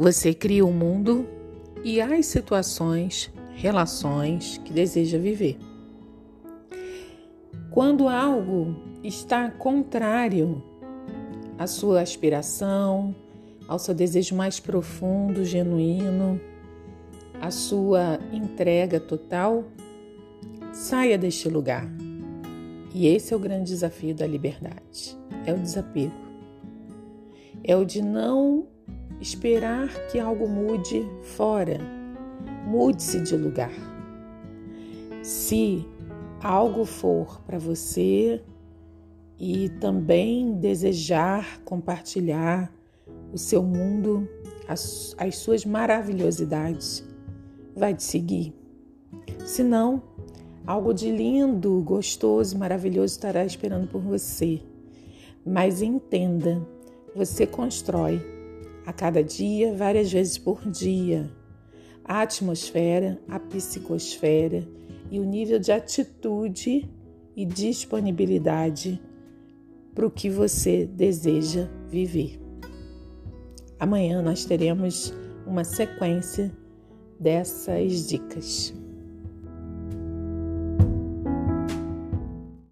Você cria o mundo e as situações, relações que deseja viver. Quando algo está contrário à sua aspiração, ao seu desejo mais profundo, genuíno, à sua entrega total, saia deste lugar. E esse é o grande desafio da liberdade: é o desapego. É o de não esperar que algo mude fora. Mude-se de lugar. Se algo for para você e também desejar compartilhar o seu mundo, as, as suas maravilhosidades, vai te seguir. Se não, algo de lindo, gostoso, maravilhoso estará esperando por você. Mas entenda, você constrói a cada dia, várias vezes por dia, a atmosfera, a psicosfera e o nível de atitude e disponibilidade para o que você deseja viver. Amanhã nós teremos uma sequência dessas dicas.